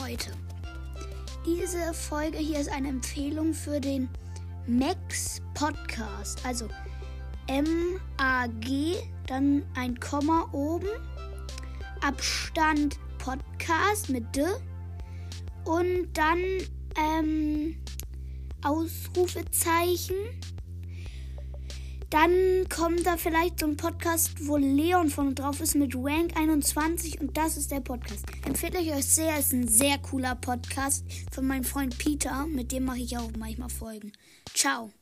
Leute, diese Folge hier ist eine Empfehlung für den Max Podcast. Also M-A-G, dann ein Komma oben, Abstand Podcast mit D. Und dann ähm, Ausrufezeichen dann kommt da vielleicht so ein Podcast, wo Leon von drauf ist mit Rank 21 und das ist der Podcast. Empfehle ich euch sehr, ist ein sehr cooler Podcast von meinem Freund Peter, mit dem mache ich auch manchmal Folgen. Ciao.